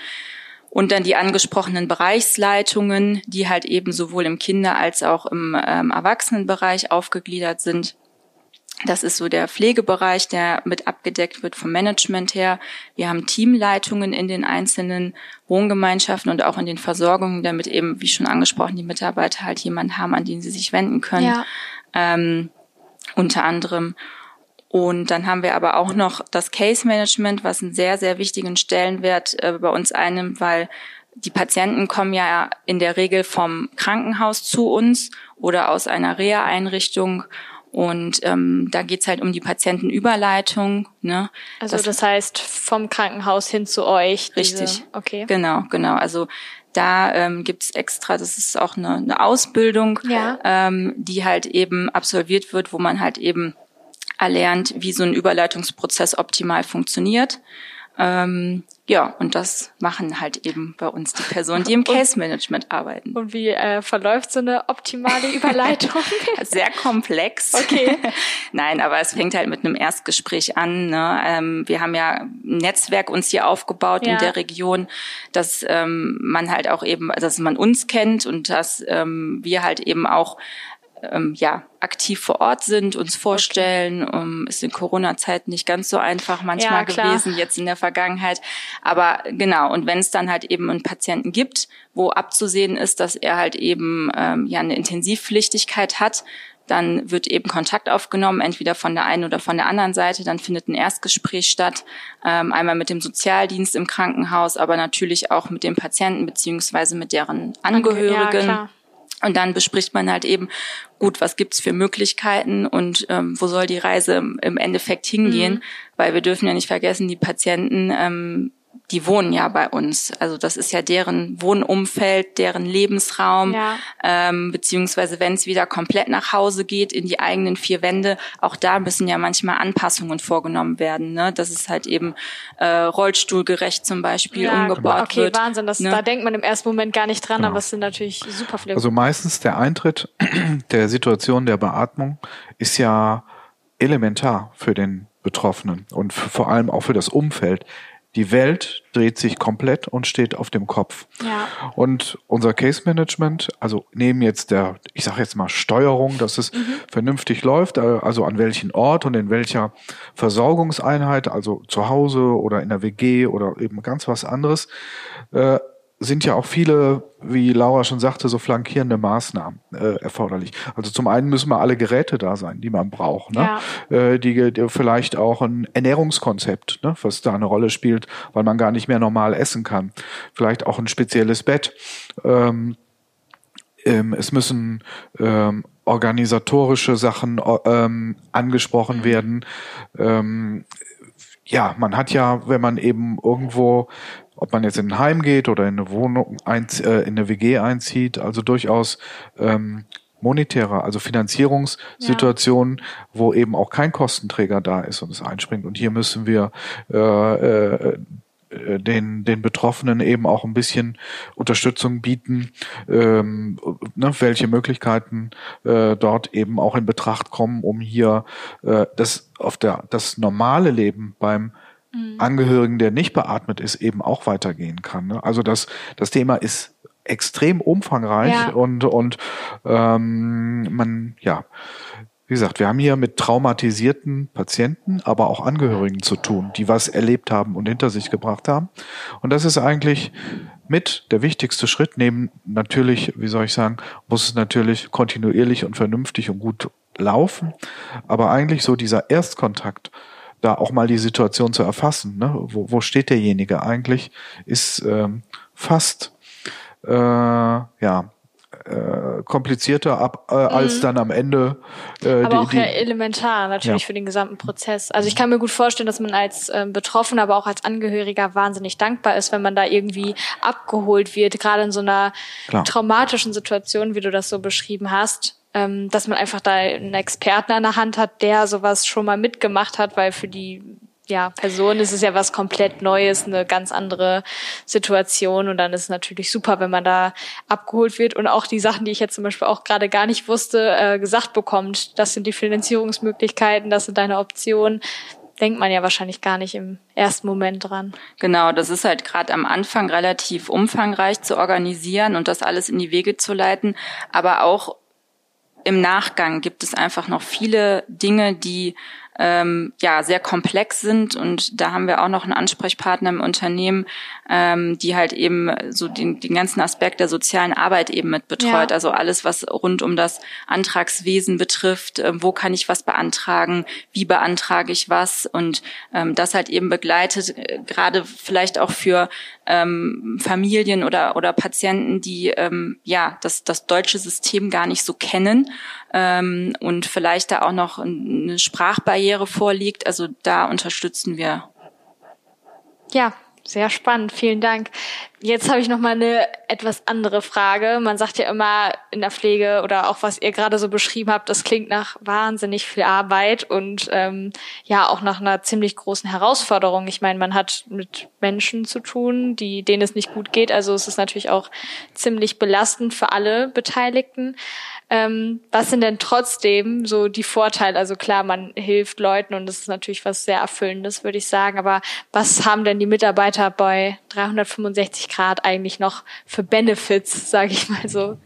Und dann die angesprochenen Bereichsleitungen, die halt eben sowohl im Kinder- als auch im ähm, Erwachsenenbereich aufgegliedert sind. Das ist so der Pflegebereich, der mit abgedeckt wird vom Management her. Wir haben Teamleitungen in den einzelnen Wohngemeinschaften und auch in den Versorgungen, damit eben, wie schon angesprochen, die Mitarbeiter halt jemanden haben, an den sie sich wenden können. Ja. Ähm, unter anderem. Und dann haben wir aber auch noch das Case Management, was einen sehr, sehr wichtigen Stellenwert äh, bei uns einnimmt, weil die Patienten kommen ja in der Regel vom Krankenhaus zu uns oder aus einer Reha-Einrichtung und ähm, da geht's halt um die Patientenüberleitung. Ne? Also das, das heißt vom Krankenhaus hin zu euch. Diese, richtig. Okay. Genau, genau. Also da ähm, gibt extra, das ist auch eine, eine Ausbildung, ja. ähm, die halt eben absolviert wird, wo man halt eben erlernt, wie so ein Überleitungsprozess optimal funktioniert. Ähm, ja, und das machen halt eben bei uns die Personen, die im Case Management arbeiten. Und wie äh, verläuft so eine optimale Überleitung? Sehr komplex. Okay. Nein, aber es fängt halt mit einem Erstgespräch an. Ne? Ähm, wir haben ja ein Netzwerk uns hier aufgebaut ja. in der Region, dass ähm, man halt auch eben, dass man uns kennt und dass ähm, wir halt eben auch ähm, ja, aktiv vor Ort sind, uns vorstellen. Okay. Um, ist in Corona-Zeiten nicht ganz so einfach manchmal ja, gewesen, jetzt in der Vergangenheit. Aber genau, und wenn es dann halt eben einen Patienten gibt, wo abzusehen ist, dass er halt eben ähm, ja eine Intensivpflichtigkeit hat, dann wird eben Kontakt aufgenommen, entweder von der einen oder von der anderen Seite. Dann findet ein Erstgespräch statt, ähm, einmal mit dem Sozialdienst im Krankenhaus, aber natürlich auch mit dem Patienten beziehungsweise mit deren Angehörigen. Ja, und dann bespricht man halt eben, gut, was gibt's für Möglichkeiten und ähm, wo soll die Reise im Endeffekt hingehen? Mhm. Weil wir dürfen ja nicht vergessen, die Patienten ähm, die wohnen ja bei uns. Also das ist ja deren Wohnumfeld, deren Lebensraum, ja. ähm, beziehungsweise wenn es wieder komplett nach Hause geht, in die eigenen vier Wände, auch da müssen ja manchmal Anpassungen vorgenommen werden. Ne? Dass es halt eben äh, rollstuhlgerecht zum Beispiel ja, umgebaut okay, wird. Okay, Wahnsinn, das, ne? da denkt man im ersten Moment gar nicht dran, genau. aber es sind natürlich super viele. Also meistens der Eintritt der Situation der Beatmung ist ja elementar für den Betroffenen und vor allem auch für das Umfeld die Welt dreht sich komplett und steht auf dem Kopf. Ja. Und unser Case Management, also neben jetzt der, ich sage jetzt mal Steuerung, dass es mhm. vernünftig läuft, äh, also an welchen Ort und in welcher Versorgungseinheit, also zu Hause oder in der WG oder eben ganz was anderes, äh, sind ja auch viele, wie Laura schon sagte, so flankierende Maßnahmen äh, erforderlich. Also zum einen müssen mal alle Geräte da sein, die man braucht. Ne? Ja. Äh, die, die vielleicht auch ein Ernährungskonzept, ne? was da eine Rolle spielt, weil man gar nicht mehr normal essen kann. Vielleicht auch ein spezielles Bett. Ähm, ähm, es müssen ähm, organisatorische Sachen ähm, angesprochen mhm. werden. Ähm, ja, man hat ja, wenn man eben irgendwo ob man jetzt in ein Heim geht oder in eine Wohnung, einz, äh, in eine WG einzieht, also durchaus ähm, monetäre, also Finanzierungssituationen, ja. wo eben auch kein Kostenträger da ist und es einspringt. Und hier müssen wir äh, äh, den, den Betroffenen eben auch ein bisschen Unterstützung bieten, ähm, ne, welche Möglichkeiten äh, dort eben auch in Betracht kommen, um hier äh, das auf der das normale Leben beim mhm. Angehörigen, der nicht beatmet ist, eben auch weitergehen kann. Ne? Also das, das Thema ist extrem umfangreich ja. und, und ähm, man, ja, wie gesagt, wir haben hier mit traumatisierten Patienten, aber auch Angehörigen zu tun, die was erlebt haben und hinter sich gebracht haben. Und das ist eigentlich mit der wichtigste Schritt, neben natürlich, wie soll ich sagen, muss es natürlich kontinuierlich und vernünftig und gut laufen. Aber eigentlich so dieser Erstkontakt da auch mal die Situation zu erfassen. Ne? Wo, wo steht derjenige eigentlich? Ist ähm, fast äh, ja äh, komplizierter ab, äh, mhm. als dann am Ende. Äh, aber die, auch ja elementar natürlich ja. für den gesamten Prozess. Also ich kann mir gut vorstellen, dass man als äh, Betroffener, aber auch als Angehöriger wahnsinnig dankbar ist, wenn man da irgendwie abgeholt wird, gerade in so einer Klar. traumatischen Situation, wie du das so beschrieben hast ähm, dass man einfach da einen Experten an der Hand hat, der sowas schon mal mitgemacht hat, weil für die ja, Person ist es ja was komplett Neues, eine ganz andere Situation und dann ist es natürlich super, wenn man da abgeholt wird und auch die Sachen, die ich jetzt zum Beispiel auch gerade gar nicht wusste, äh, gesagt bekommt. Das sind die Finanzierungsmöglichkeiten, das sind deine Optionen denkt man ja wahrscheinlich gar nicht im ersten Moment dran. Genau, das ist halt gerade am Anfang relativ umfangreich zu organisieren und das alles in die Wege zu leiten, aber auch im Nachgang gibt es einfach noch viele Dinge, die ähm, ja sehr komplex sind und da haben wir auch noch einen Ansprechpartner im Unternehmen, ähm, die halt eben so den, den ganzen Aspekt der sozialen Arbeit eben mit betreut. Ja. Also alles, was rund um das Antragswesen betrifft, äh, wo kann ich was beantragen, wie beantrage ich was und ähm, das halt eben begleitet, äh, gerade vielleicht auch für ähm, Familien oder, oder Patienten, die ähm, ja das, das deutsche System gar nicht so kennen ähm, und vielleicht da auch noch eine Sprachbarriere vorliegt. Also da unterstützen wir. Ja, sehr spannend, vielen Dank. Jetzt habe ich noch mal eine etwas andere Frage. Man sagt ja immer in der Pflege oder auch was ihr gerade so beschrieben habt, das klingt nach wahnsinnig viel Arbeit und ähm, ja auch nach einer ziemlich großen Herausforderung. Ich meine, man hat mit Menschen zu tun, die denen es nicht gut geht. Also es ist natürlich auch ziemlich belastend für alle Beteiligten. Ähm, was sind denn trotzdem so die Vorteile? Also klar, man hilft Leuten und das ist natürlich was sehr Erfüllendes, würde ich sagen. Aber was haben denn die Mitarbeiter bei 365 Grad eigentlich noch für Benefits, sage ich mal so?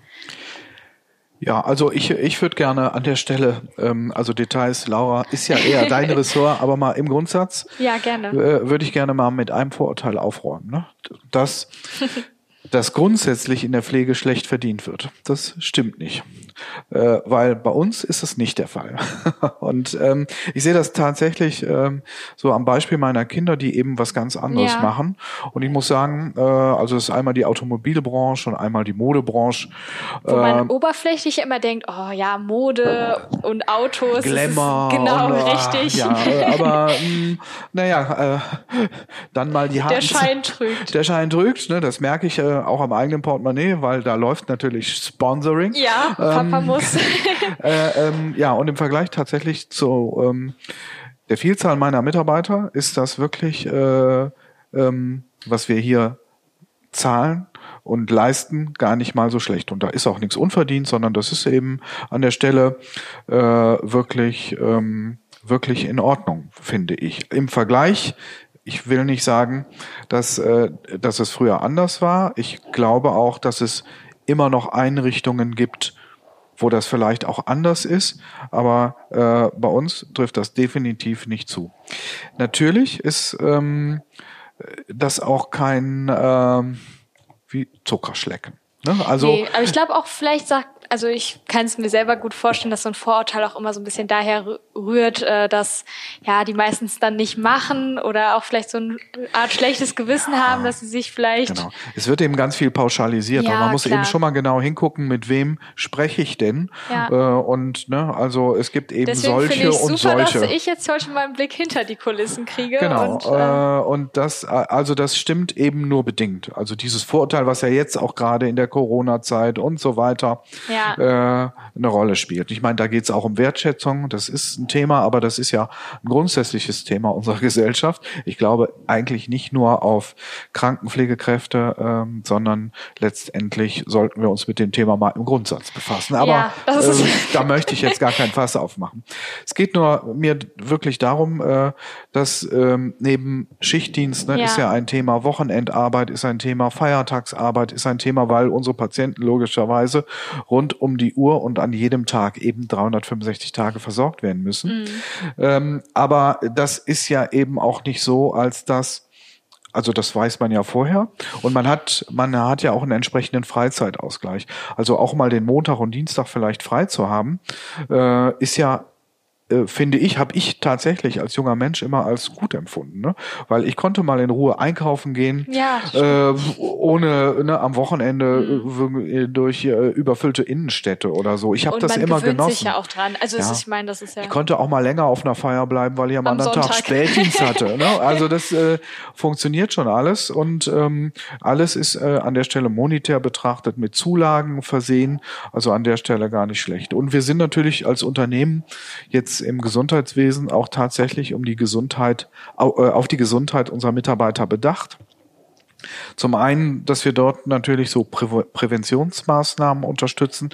Ja, also ich, ich würde gerne an der Stelle, ähm, also Details, Laura, ist ja eher dein Ressort, aber mal im Grundsatz. Ja, gerne. Äh, würde ich gerne mal mit einem Vorurteil aufräumen. Ne? Das dass grundsätzlich in der Pflege schlecht verdient wird. Das stimmt nicht, äh, weil bei uns ist das nicht der Fall. Und ähm, ich sehe das tatsächlich ähm, so am Beispiel meiner Kinder, die eben was ganz anderes ja. machen. Und ich muss sagen, äh, also es ist einmal die Automobilbranche und einmal die Modebranche. Wo man äh, oberflächlich immer denkt, oh ja, Mode äh, und Autos. Glamour. genau, und, oh, richtig. Ja, aber mh, hm, naja, äh, dann mal die harten... Der Schein trügt. Der Schein trügt, ne, das merke ich äh, auch am eigenen Portemonnaie, weil da läuft natürlich Sponsoring. Ja, Papa ähm, muss. äh, ähm, ja, und im Vergleich tatsächlich zu ähm, der Vielzahl meiner Mitarbeiter ist das wirklich, äh, ähm, was wir hier zahlen und leisten, gar nicht mal so schlecht. Und da ist auch nichts unverdient, sondern das ist eben an der Stelle äh, wirklich, ähm, wirklich in Ordnung, finde ich. Im Vergleich ich will nicht sagen, dass, äh, dass es früher anders war. Ich glaube auch, dass es immer noch Einrichtungen gibt, wo das vielleicht auch anders ist, aber äh, bei uns trifft das definitiv nicht zu. Natürlich ist ähm, das auch kein ähm, wie Zuckerschlecken. Ne? Also, nee, aber ich glaube auch, vielleicht sagt also ich kann es mir selber gut vorstellen, dass so ein Vorurteil auch immer so ein bisschen daher rührt, äh, dass ja die meistens dann nicht machen oder auch vielleicht so eine Art schlechtes Gewissen ja, haben, dass sie sich vielleicht. Genau. Es wird eben ganz viel pauschalisiert ja, und man muss klar. eben schon mal genau hingucken, mit wem spreche ich denn. Ja. Äh, und ne, also es gibt eben Deswegen solche ich und super, solche. Dass ich jetzt heute mal einen Blick hinter die Kulissen kriege. Genau. Und, äh, und das, also das stimmt eben nur bedingt. Also dieses Vorurteil, was ja jetzt auch gerade in der Corona-Zeit und so weiter. Ja ja. äh, eine Rolle spielt. Ich meine, da geht es auch um Wertschätzung, das ist ein Thema, aber das ist ja ein grundsätzliches Thema unserer Gesellschaft. Ich glaube eigentlich nicht nur auf Krankenpflegekräfte, ähm, sondern letztendlich sollten wir uns mit dem Thema mal im Grundsatz befassen. Aber ja, äh, da möchte ich jetzt gar kein Fass aufmachen. Es geht nur mir wirklich darum, äh, dass ähm, neben Schichtdienst ne, ja. ist ja ein Thema, Wochenendarbeit ist ein Thema, Feiertagsarbeit ist ein Thema, weil unsere Patienten logischerweise rund um die Uhr und an jedem Tag eben 365 Tage versorgt werden müssen. Mhm. Ähm, aber das ist ja eben auch nicht so, als dass also das weiß man ja vorher. Und man hat, man hat ja auch einen entsprechenden Freizeitausgleich. Also auch mal den Montag und Dienstag vielleicht frei zu haben, äh, ist ja äh, finde ich, habe ich tatsächlich als junger Mensch immer als gut empfunden, ne? weil ich konnte mal in Ruhe einkaufen gehen, ja, äh, ohne ne, am Wochenende mhm. Äh, durch äh, überfüllte Innenstädte oder so. Ich habe das immer genossen. Sich ja auch dran. Also ja. Ich meine, das ist ja. Ich konnte auch mal länger auf einer Feier bleiben, weil ich am, am anderen Sonntag. Tag Spätdienst hatte. Ne? Also das äh, funktioniert schon alles und ähm, alles ist äh, an der Stelle monetär betrachtet mit Zulagen versehen. Also an der Stelle gar nicht schlecht. Und wir sind natürlich als Unternehmen jetzt jetzt im Gesundheitswesen auch tatsächlich um die Gesundheit, äh, auf die Gesundheit unserer Mitarbeiter bedacht. Zum einen, dass wir dort natürlich so Prä Präventionsmaßnahmen unterstützen.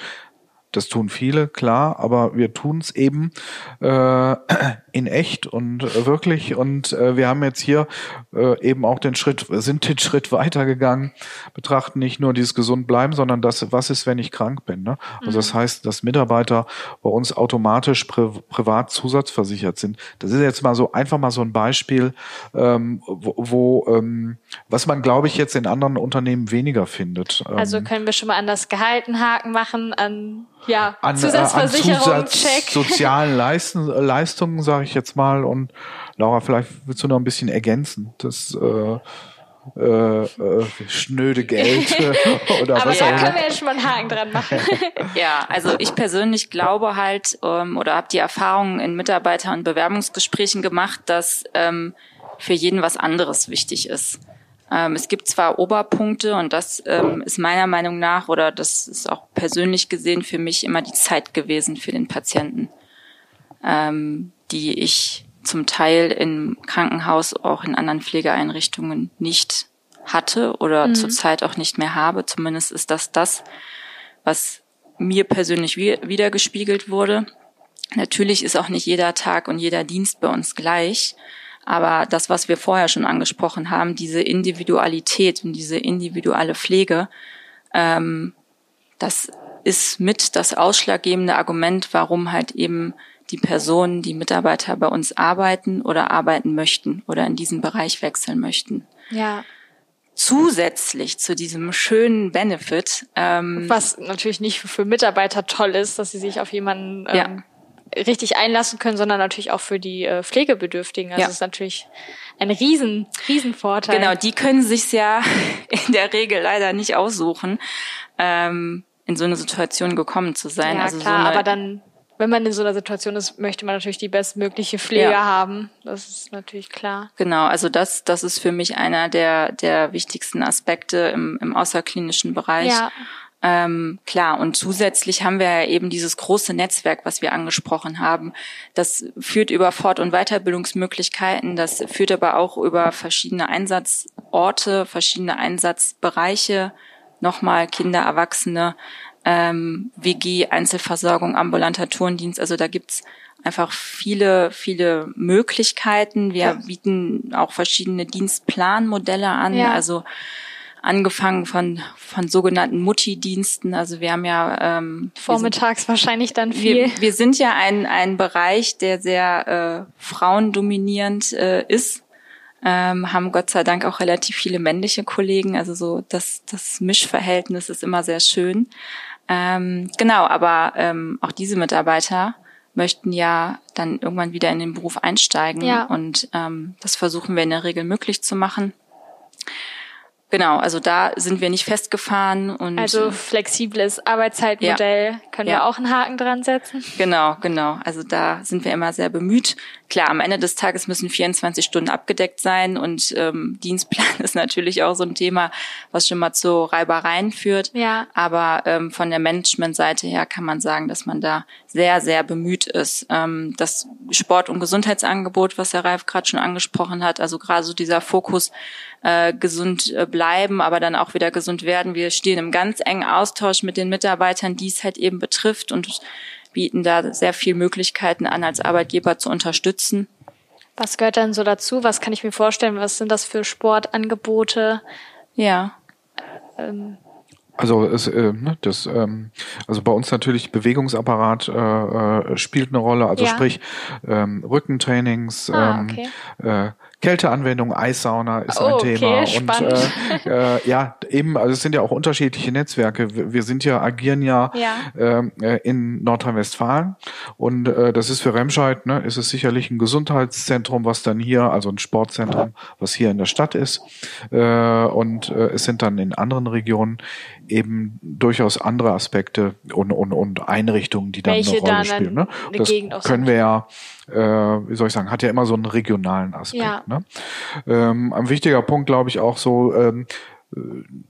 Das tun viele, klar, aber wir tun es eben äh, in echt und äh, wirklich. Und äh, wir haben jetzt hier äh, eben auch den Schritt, sind den Schritt weitergegangen, betrachten nicht nur dieses gesund bleiben, sondern das, was ist, wenn ich krank bin. Ne? Also das mhm. heißt, dass Mitarbeiter bei uns automatisch pri privat zusatzversichert sind. Das ist jetzt mal so einfach mal so ein Beispiel, ähm, wo, wo ähm, was man, glaube ich, jetzt in anderen Unternehmen weniger findet. Also ähm, können wir schon mal an das Gehaltenhaken machen, an ja, an, Zusatzversicherung, äh, an Zusatz check. sozialen Leisten, Leistungen, sage ich jetzt mal. Und Laura, vielleicht willst du noch ein bisschen ergänzen. Das äh, äh, äh, schnöde Geld oder Aber was ja, können wir jetzt schon mal einen Haken dran machen. ja, also ich persönlich glaube halt ähm, oder habe die Erfahrung in Mitarbeiter- und Bewerbungsgesprächen gemacht, dass ähm, für jeden was anderes wichtig ist. Ähm, es gibt zwar Oberpunkte und das ähm, ist meiner Meinung nach oder das ist auch persönlich gesehen für mich immer die Zeit gewesen für den Patienten, ähm, die ich zum Teil im Krankenhaus, auch in anderen Pflegeeinrichtungen nicht hatte oder mhm. zurzeit auch nicht mehr habe. Zumindest ist das das, was mir persönlich wiedergespiegelt wurde. Natürlich ist auch nicht jeder Tag und jeder Dienst bei uns gleich. Aber das, was wir vorher schon angesprochen haben, diese Individualität und diese individuelle Pflege, ähm, das ist mit das ausschlaggebende Argument, warum halt eben die Personen, die Mitarbeiter bei uns arbeiten oder arbeiten möchten oder in diesen Bereich wechseln möchten. Ja. Zusätzlich zu diesem schönen Benefit, ähm, was natürlich nicht für Mitarbeiter toll ist, dass sie sich auf jemanden ähm, ja richtig einlassen können, sondern natürlich auch für die äh, Pflegebedürftigen. Also ja. ist natürlich ein riesen, riesen Vorteil. Genau, die können sich's ja in der Regel leider nicht aussuchen, ähm, in so eine Situation gekommen zu sein. Ja, also klar, so aber dann, wenn man in so einer Situation ist, möchte man natürlich die bestmögliche Pflege ja. haben. Das ist natürlich klar. Genau, also das, das ist für mich einer der, der wichtigsten Aspekte im, im außerklinischen Bereich. Ja. Ähm, klar, und zusätzlich haben wir ja eben dieses große Netzwerk, was wir angesprochen haben. Das führt über Fort- und Weiterbildungsmöglichkeiten, das führt aber auch über verschiedene Einsatzorte, verschiedene Einsatzbereiche, nochmal Kinder, Erwachsene, ähm, WG, Einzelversorgung, ambulanter Turndienst. Also da gibt's einfach viele, viele Möglichkeiten. Wir Ja. bieten auch verschiedene Dienstplanmodelle an, Ja. also angefangen von, von sogenannten Mutti-Diensten. Also wir haben ja ähm, wir sind- Vormittags wahrscheinlich dann viel. wir, wir sind ja ein, ein Bereich, der sehr äh, frauendominierend äh, ist. Ähm, haben Gott sei Dank auch relativ viele männliche Kollegen. Also so das, das Mischverhältnis ist immer sehr schön. Ähm, genau, aber ähm, auch diese Mitarbeiter möchten ja dann irgendwann wieder in den Beruf einsteigen. Ja. Und ähm, das versuchen wir in der Regel möglich zu machen. Genau, also da sind wir nicht festgefahren und also äh, flexibles Arbeitszeitmodell können wir Ja. auch einen Haken dran setzen. Genau, genau. Also da sind wir immer sehr bemüht. Klar, am Ende des Tages müssen 24 Stunden abgedeckt sein und ähm, Dienstplan ist natürlich auch so ein Thema, was schon mal zu Reibereien führt. Ja. Aber ähm, von der Managementseite her kann man sagen, dass man da sehr, sehr bemüht ist. Ähm, das Sport- und Gesundheitsangebot, was Herr Ralf gerade schon angesprochen hat, also gerade so dieser Fokus äh, gesund äh, bleiben, aber dann auch wieder gesund werden. Wir stehen im ganz engen Austausch mit den Mitarbeitern, die es halt eben betrifft und bieten da sehr viel Möglichkeiten an, als Arbeitgeber zu unterstützen. Was gehört dann so dazu? Was kann ich mir vorstellen? Was sind das für Sportangebote? Ja, Ähm, Also es, äh, ne, das, ähm, also bei uns natürlich Bewegungsapparat äh, äh, spielt eine Rolle. Also Ja. sprich ähm, Rückentrainings, Ah, ähm, okay. äh, Kälteanwendung, Eissauna ist ein okay, Thema. spannend. Und äh, äh, ja, eben, also es sind ja auch unterschiedliche Netzwerke. Wir, wir sind ja, agieren ja, Ja. ähm, äh, in Nordrhein-Westfalen und äh, das ist für Remscheid, ne, ist es sicherlich ein Gesundheitszentrum, was dann hier, also ein Sportzentrum, was hier in der Stadt ist. Äh, und äh, es sind dann in anderen Regionen eben durchaus andere Aspekte und, und, und Einrichtungen, die dann Welche eine Rolle dann spielen. Ne? Das können wir ja, äh, wie soll ich sagen, hat ja immer so einen regionalen Aspekt. Ja. Ne? Ähm, ein wichtiger Punkt, glaube ich, auch so, ähm,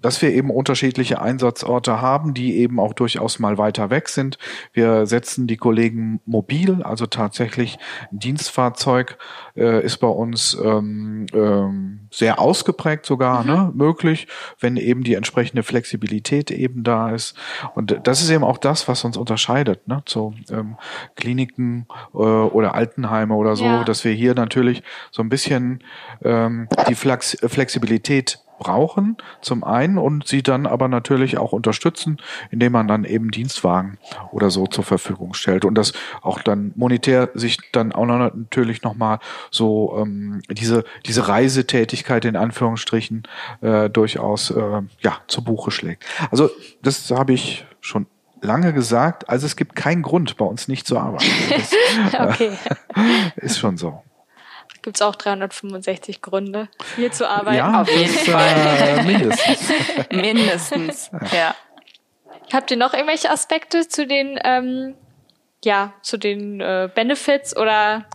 dass wir eben unterschiedliche Einsatzorte haben, die eben auch durchaus mal weiter weg sind. Wir setzen die Kollegen mobil, also tatsächlich ein Dienstfahrzeug äh, ist bei uns ähm, ähm, sehr ausgeprägt sogar ne, möglich, wenn eben die entsprechende Flexibilität eben da ist. Und das ist eben auch das, was uns unterscheidet ne, zu ähm, Kliniken äh, oder Altenheime oder so, Ja. dass wir hier natürlich so ein bisschen ähm, die Flex Flexibilität brauchen, zum einen, und sie dann aber natürlich auch unterstützen, indem man dann eben Dienstwagen oder so zur Verfügung stellt. Und das auch dann monetär sich dann auch noch natürlich nochmal so ähm, diese, diese Reisetätigkeit in Anführungsstrichen äh, durchaus äh, ja, zu Buche schlägt. Also das habe ich schon lange gesagt. Also es gibt keinen Grund, bei uns nicht zu arbeiten. Das okay. ist schon so. Gibt's auch 365 Gründe, hier zu arbeiten. Ja, Auf jeden Fall. Äh, mindestens. mindestens. Ja. Habt ihr noch irgendwelche Aspekte zu den, ähm, ja, zu den äh, Benefits oder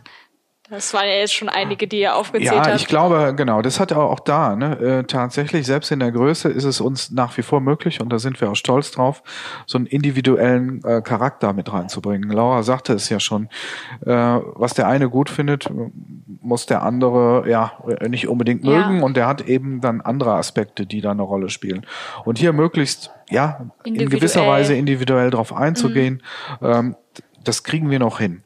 das waren ja jetzt schon einige, die ihr aufgezählt Ja, habt. ich glaube, genau, das hat auch, auch da, ne, äh, tatsächlich, selbst in der Größe ist es uns nach wie vor möglich, und da sind wir auch stolz drauf, so einen individuellen äh, Charakter mit reinzubringen. Laura sagte es ja schon, äh, was der eine gut findet, muss der andere ja nicht unbedingt Ja. mögen, und der hat eben dann andere Aspekte, die da eine Rolle spielen. Und hier möglichst, ja, in gewisser Weise individuell drauf einzugehen, ähm, das kriegen wir noch hin.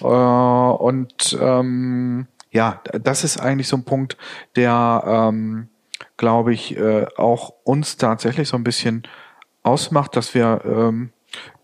Äh, und ähm, ja, das ist eigentlich so ein Punkt, der, ähm, glaube ich, äh, auch uns tatsächlich so ein bisschen ausmacht, dass wir ähm,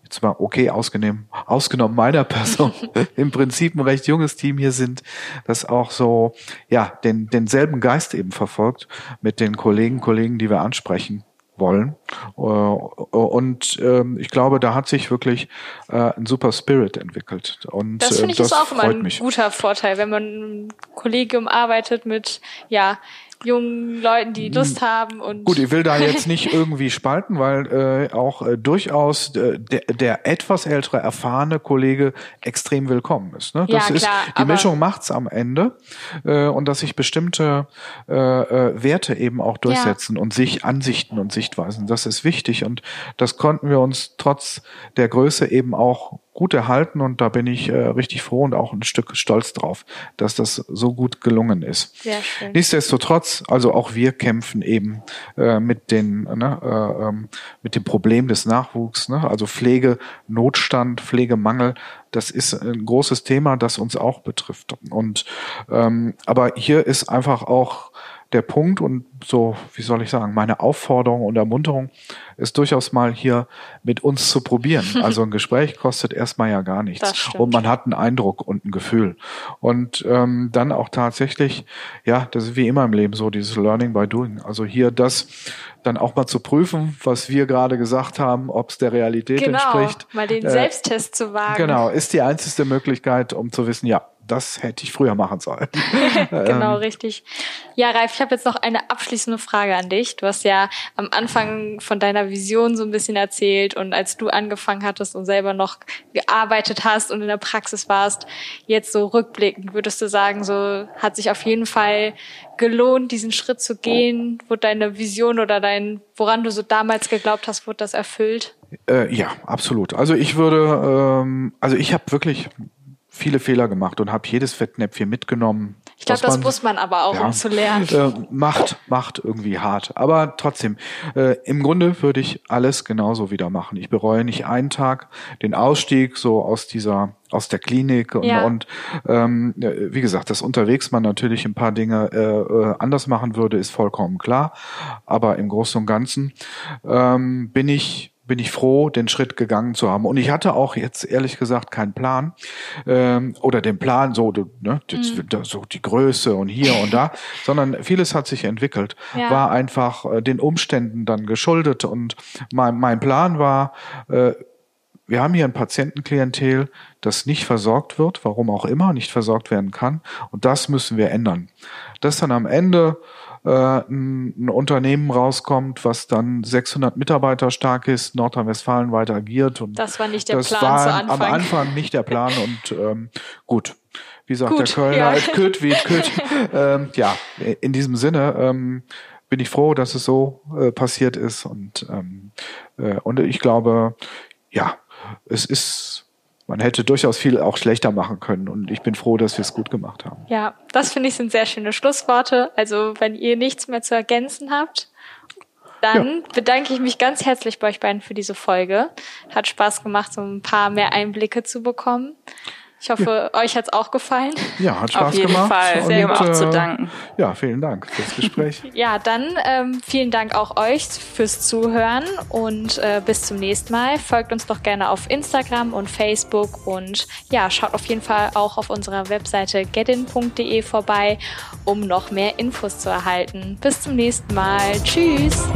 jetzt mal okay ausgenommen, ausgenommen meiner Person im Prinzip ein recht junges Team hier sind, das auch so ja den denselben Geist eben verfolgt mit den Kollegen Kollegen, die wir ansprechen wollen. Äh, Und ähm, ich glaube, da hat sich wirklich äh, ein super Spirit entwickelt. Und das äh, finde ich ist auch immer ein mich. guter Vorteil, wenn man im Kollegium arbeitet mit, ja, jungen Leuten, die Lust haben und Hm. Gut, ich will da jetzt nicht irgendwie spalten, weil äh, auch äh, durchaus äh, der, der etwas ältere, erfahrene Kollege extrem willkommen ist. Ne? Das Ja, ist klar, die aber- Mischung macht's am Ende äh, und dass sich bestimmte äh, äh, Werte eben auch durchsetzen und sich Ansichten und Sichtweisen. Das ist wichtig und das konnten wir uns trotz der Größe eben auch gut erhalten und da bin ich äh, richtig froh und auch ein Stück stolz drauf, dass das so gut gelungen ist. Sehr schön. Nichtsdestotrotz, also auch wir kämpfen eben äh, mit den ne, äh, ähm, mit dem Problem des Nachwuchs, ne? also Pflegenotstand, Pflegemangel. Das ist ein großes Thema, das uns auch betrifft. Und ähm, aber hier ist einfach auch der Punkt und so, wie soll ich sagen, meine Aufforderung und Ermunterung ist durchaus mal hier mit uns zu probieren. Also ein Gespräch kostet erstmal ja gar nichts. Und man hat einen Eindruck und ein Gefühl. Und ähm, dann auch tatsächlich, ja, das ist wie immer im Leben so, dieses Learning by Doing. Also hier das dann auch mal zu prüfen, was wir gerade gesagt haben, ob es der Realität genau, entspricht. Mal den äh, Selbsttest zu wagen. Genau, ist die einzige Möglichkeit, um zu wissen, ja, das hätte ich früher machen sollen. genau, ähm. richtig. Ja, Ralf, ich habe jetzt noch eine abschließende Frage an dich. Du hast ja am Anfang von deiner Vision so ein bisschen erzählt und als du angefangen hattest und selber noch gearbeitet hast und in der Praxis warst, jetzt so rückblickend, würdest du sagen, so hat sich auf jeden Fall gelohnt, diesen Schritt zu gehen? Wurde deine Vision oder dein, woran du so damals geglaubt hast, wurde das erfüllt? Äh, ja, absolut. Also ich würde, ähm, also ich habe wirklich viele Fehler gemacht und habe jedes Fettnäpfchen mitgenommen. Ich glaube, das muss man aber auch, ja, um zu lernen. Äh, macht, macht irgendwie hart. Aber trotzdem, äh, im Grunde würde ich alles genauso wieder machen. Ich bereue nicht einen Tag den Ausstieg so aus dieser aus der Klinik und, ja. und ähm, wie gesagt, dass unterwegs man natürlich ein paar Dinge äh, äh, anders machen würde, ist vollkommen klar. Aber im Großen und Ganzen ähm, bin ich bin ich froh, den Schritt gegangen zu haben. Und ich hatte auch jetzt ehrlich gesagt keinen Plan ähm, oder den Plan so, ne, mhm. so die Größe und hier und da, sondern vieles hat sich entwickelt, ja. war einfach äh, den Umständen dann geschuldet. Und mein, mein Plan war, äh, wir haben hier ein Patientenklientel, das nicht versorgt wird, warum auch immer, nicht versorgt werden kann. Und das müssen wir ändern. Das dann am Ende äh, ein, ein Unternehmen rauskommt, was dann 600 Mitarbeiter stark ist, Nordrhein-Westfalen weiter agiert. Und das war nicht der das Plan war zu Anfang. am Anfang nicht der Plan und ähm, gut. Wie sagt Gut, der Kölner, ja. es kütt wie es kütt. ähm, ja, in diesem Sinne ähm, bin ich froh, dass es so äh, passiert ist und ähm, äh, und ich glaube, ja, es ist man hätte durchaus viel auch schlechter machen können. Und ich bin froh, dass wir es gut gemacht haben. Ja, das finde ich sind sehr schöne Schlussworte. Also wenn ihr nichts mehr zu ergänzen habt, dann ja. bedanke ich mich ganz herzlich bei euch beiden für diese Folge. Hat Spaß gemacht, so ein paar mehr Einblicke zu bekommen. Ich hoffe, ja. euch hat's auch gefallen. Ja, hat Spaß Auf jeden gemacht. Fall. Sehr und, auch äh, zu danken. Ja, vielen Dank fürs Gespräch. ja, dann ähm, vielen Dank auch euch fürs Zuhören und äh, bis zum nächsten Mal. Folgt uns doch gerne auf Instagram und Facebook und ja, schaut auf jeden Fall auch auf unserer Webseite getin.de vorbei, um noch mehr Infos zu erhalten. Bis zum nächsten Mal. Tschüss.